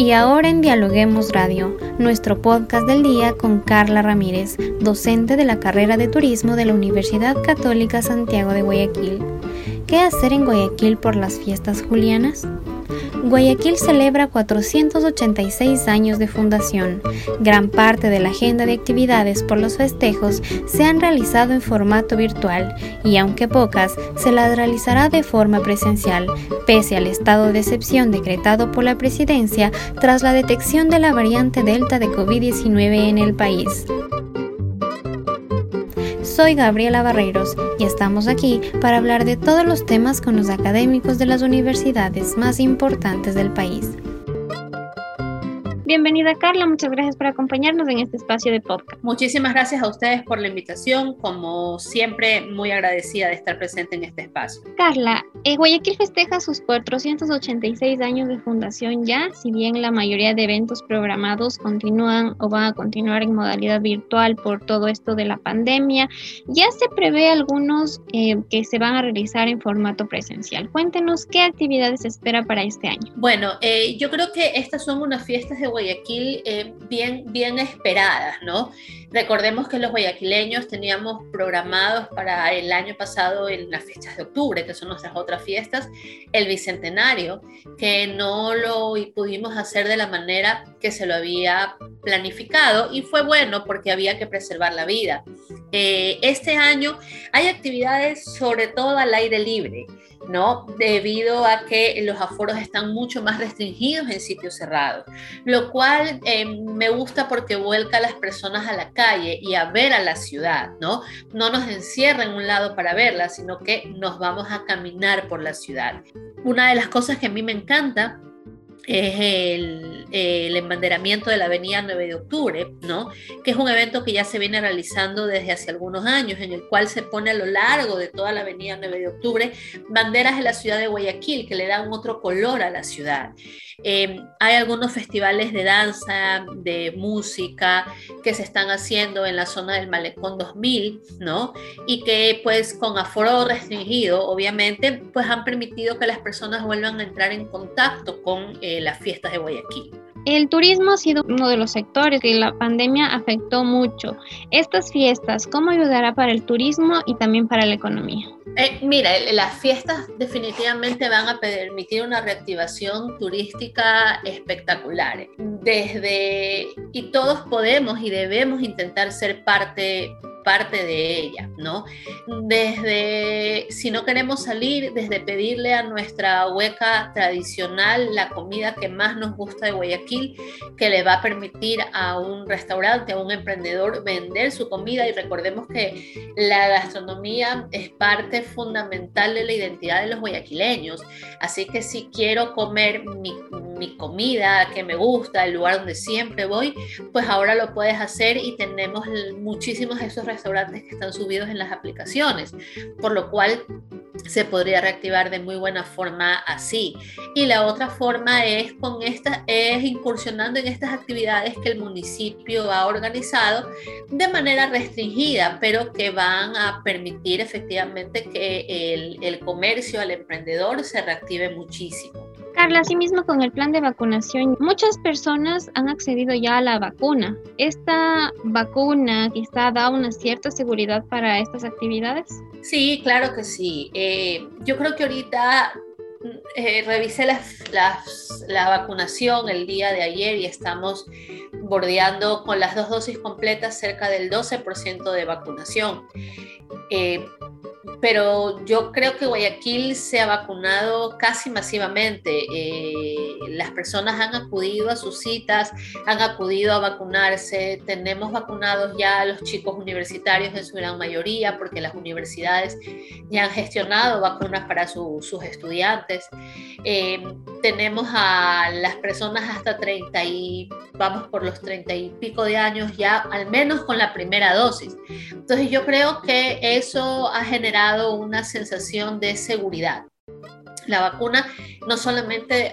Y ahora en Dialoguemos Radio, nuestro podcast del día con Carla Ramírez, docente de la carrera de turismo de la Universidad Católica Santiago de Guayaquil. ¿Qué hacer en Guayaquil por las fiestas julianas? Guayaquil celebra 486 años de fundación. Gran parte de la agenda de actividades por los festejos se han realizado en formato virtual y aunque pocas, se las realizará de forma presencial, pese al estado de excepción decretado por la presidencia tras la detección de la variante Delta de COVID-19 en el país. Soy Gabriela Barreiros y estamos aquí para hablar de todos los temas con los académicos de las universidades más importantes del país. Bienvenida Carla, muchas gracias por acompañarnos en este espacio de podcast. Muchísimas gracias a ustedes por la invitación, como siempre muy agradecida de estar presente en este espacio. Carla, eh, Guayaquil festeja sus 486 años de fundación ya, si bien la mayoría de eventos programados continúan o van a continuar en modalidad virtual por todo esto de la pandemia, ya se prevé algunos eh, que se van a realizar en formato presencial. Cuéntenos qué actividades se espera para este año. Bueno, eh, yo creo que estas son unas fiestas de Guayaquil eh, bien, bien esperadas, ¿no? Recordemos que los guayaquileños teníamos programados para el año pasado en las fechas de octubre, que son nuestras otras fiestas, el Bicentenario, que no lo pudimos hacer de la manera que se lo había planificado y fue bueno porque había que preservar la vida. Eh, este año hay actividades sobre todo al aire libre. ¿no? Debido a que los aforos están mucho más restringidos en sitios cerrados, lo cual eh, me gusta porque vuelca a las personas a la calle y a ver a la ciudad, ¿no? No nos encierra en un lado para verla, sino que nos vamos a caminar por la ciudad. Una de las cosas que a mí me encanta es el, embanderamiento de la Avenida 9 de Octubre, ¿no? que es un evento que ya se viene realizando desde hace algunos años, en el cual se pone a lo largo de toda la Avenida 9 de Octubre banderas de la ciudad de Guayaquil que le dan otro color a la ciudad. Eh, hay algunos festivales de danza, de música que se están haciendo en la zona del Malecón 2000, ¿no? Y que pues con aforo restringido, obviamente, pues han permitido que las personas vuelvan a entrar en contacto con eh, las fiestas de Guayaquil. El turismo ha sido uno de los sectores que la pandemia afectó mucho. Estas fiestas, ¿cómo ayudará para el turismo y también para la economía? Eh, mira, las fiestas definitivamente van a permitir una reactivación turística espectacular. Desde, y todos podemos y debemos intentar ser parte parte de ella, ¿no? Desde, si no queremos salir, desde pedirle a nuestra hueca tradicional la comida que más nos gusta de Guayaquil, que le va a permitir a un restaurante, a un emprendedor vender su comida y recordemos que la gastronomía es parte fundamental de la identidad de los guayaquileños, así que si quiero comer mi, mi comida que me gusta, el lugar donde siempre voy, pues ahora lo puedes hacer y tenemos muchísimos esos restaurantes que están subidos en las aplicaciones, por lo cual se podría reactivar de muy buena forma así. Y la otra forma es con esta, es incursionando en estas actividades que el municipio ha organizado de manera restringida, pero que van a permitir efectivamente que el, el comercio al emprendedor se reactive muchísimo. Carla, asimismo con el plan de vacunación, muchas personas han accedido ya a la vacuna. ¿Esta vacuna quizá da una cierta seguridad para estas actividades? Sí, claro que sí. Eh, yo creo que ahorita eh, revisé la vacunación el día de ayer y estamos bordeando con las dos dosis completas cerca del 12% de vacunación. Eh, pero yo creo que Guayaquil se ha vacunado casi masivamente. Eh, las personas han acudido a sus citas, han acudido a vacunarse. Tenemos vacunados ya a los chicos universitarios en su gran mayoría, porque las universidades ya han gestionado vacunas para sus estudiantes. Eh, tenemos a las personas hasta 30 y vamos por los 30 y pico de años ya, al menos con la primera dosis. Entonces yo creo que eso ha generado una sensación de seguridad. La vacuna no solamente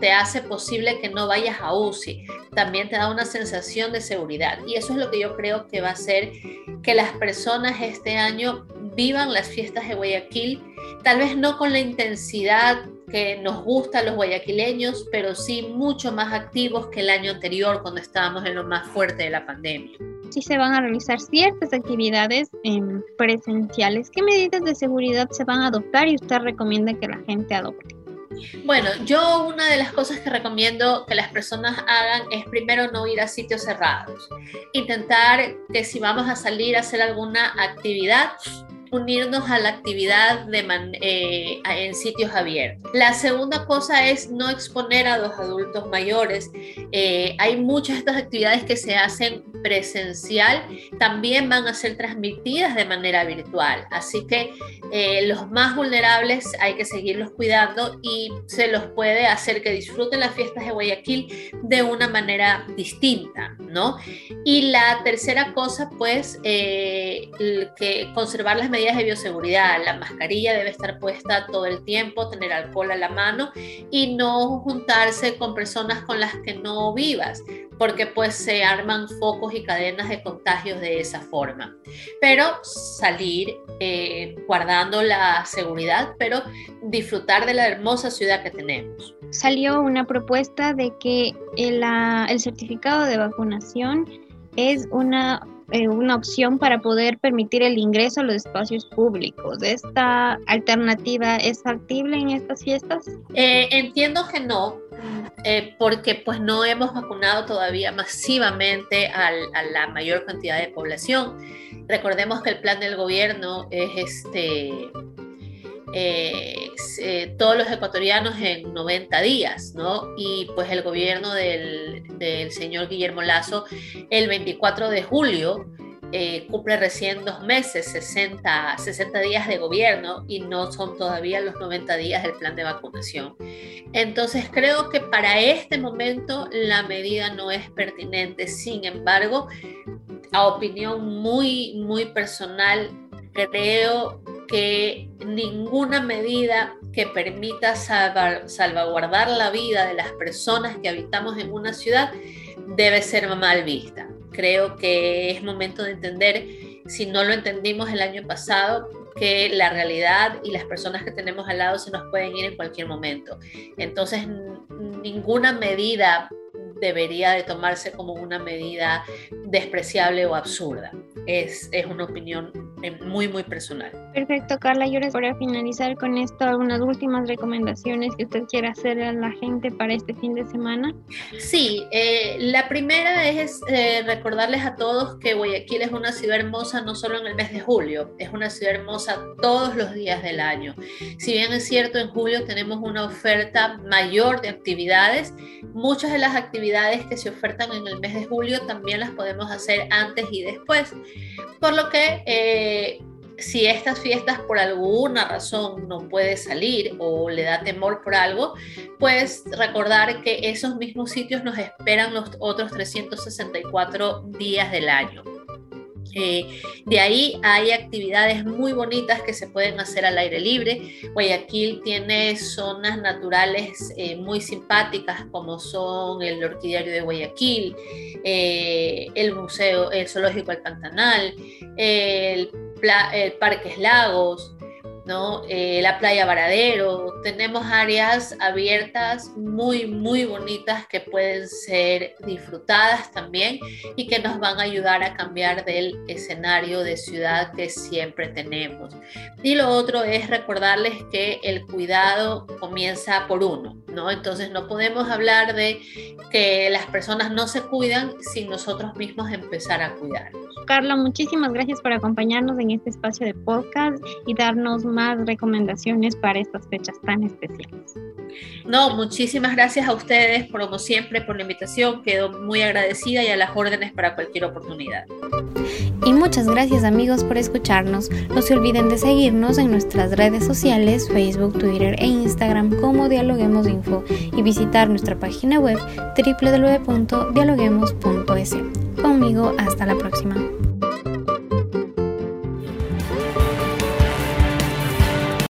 te hace posible que no vayas a UCI, también te da una sensación de seguridad. Y eso es lo que yo creo que va a hacer que las personas este año vivan las fiestas de Guayaquil, tal vez no con la intensidad que nos gusta a los guayaquileños, pero sí mucho más activos que el año anterior cuando estábamos en lo más fuerte de la pandemia. Si se van a realizar ciertas actividades em, presenciales, ¿qué medidas de seguridad se van a adoptar y usted recomienda que la gente adopte? Bueno, yo una de las cosas que recomiendo que las personas hagan es primero no ir a sitios cerrados. Intentar que si vamos a salir a hacer alguna actividad, unirnos a la actividad de eh, en sitios abiertos. La segunda cosa es no exponer a los adultos mayores. Eh, hay muchas de estas actividades que se hacen presencial, también van a ser transmitidas de manera virtual. Así que eh, los más vulnerables hay que seguirlos cuidando y se los puede hacer que disfruten las fiestas de Guayaquil de una manera distinta, ¿no? Y la tercera cosa, pues, que conservar las medidas de bioseguridad. La mascarilla debe estar puesta todo el tiempo, tener alcohol a la mano y no juntarse con personas con las que no vivas, porque pues se arman focos y cadenas de contagios de esa forma. Pero salir eh, guardando la seguridad, pero disfrutar de la hermosa ciudad que tenemos. Salió una propuesta de que el, el certificado de vacunación es una eh, una opción para poder permitir el ingreso a los espacios públicos. ¿Esta alternativa es factible en estas fiestas? Eh, entiendo que no, eh, porque pues no hemos vacunado todavía masivamente a la mayor cantidad de población. Recordemos que el plan del gobierno es este eh, todos los ecuatorianos en 90 días, ¿no? Y pues el gobierno del, señor Guillermo Lazo el 24 de julio eh, cumple recién dos meses, 60, 60 días de gobierno y no son todavía los 90 días del plan de vacunación. Entonces creo que para este momento la medida no es pertinente. Sin embargo, a opinión muy, muy personal, creo que ninguna medida que permita salvaguardar la vida de las personas que habitamos en una ciudad debe ser mal vista. Creo que es momento de entender, si no lo entendimos el año pasado, que la realidad y las personas que tenemos al lado se nos pueden ir en cualquier momento. Entonces, ninguna medida debería de tomarse como una medida despreciable o absurda. Es, es una opinión eh, muy, muy personal. Perfecto, Carla. Y ahora para finalizar con esto, algunas últimas recomendaciones que usted quiera hacer a la gente para este fin de semana. Sí, eh, la primera es eh, recordarles a todos que Guayaquil es una ciudad hermosa no solo en el mes de julio, es una ciudad hermosa todos los días del año. Si bien es cierto, en julio tenemos una oferta mayor de actividades, muchas de las actividades que se ofertan en el mes de julio también las podemos hacer antes y después. Por lo que eh, si estas fiestas por alguna razón no puede salir o le da temor por algo, pues recordar que esos mismos sitios nos esperan los otros 364 días del año. Eh, de ahí hay actividades muy bonitas que se pueden hacer al aire libre. Guayaquil tiene zonas naturales eh, muy simpáticas como son el Orquidiario de Guayaquil, eh, el Museo, el Zoológico El Pantanal, el, el Parques Lagos, eh, la playa Varadero, tenemos áreas abiertas muy, muy bonitas que pueden ser disfrutadas también y que nos van a ayudar a cambiar del escenario de ciudad que siempre tenemos. Y lo otro es recordarles que el cuidado comienza por uno, ¿no? Entonces no podemos hablar de que las personas no se cuidan sin nosotros mismos empezar a cuidarnos. Carla, muchísimas gracias por acompañarnos en este espacio de podcast y darnos más recomendaciones para estas fechas tan especiales. No, muchísimas gracias a ustedes, como siempre, por la invitación. Quedo muy agradecida y a las órdenes para cualquier oportunidad. Y muchas gracias amigos por escucharnos. No se olviden de seguirnos en nuestras redes sociales, Facebook, Twitter e Instagram como Dialoguemos Info y visitar nuestra página web www.dialoguemos.es. Conmigo, hasta la próxima.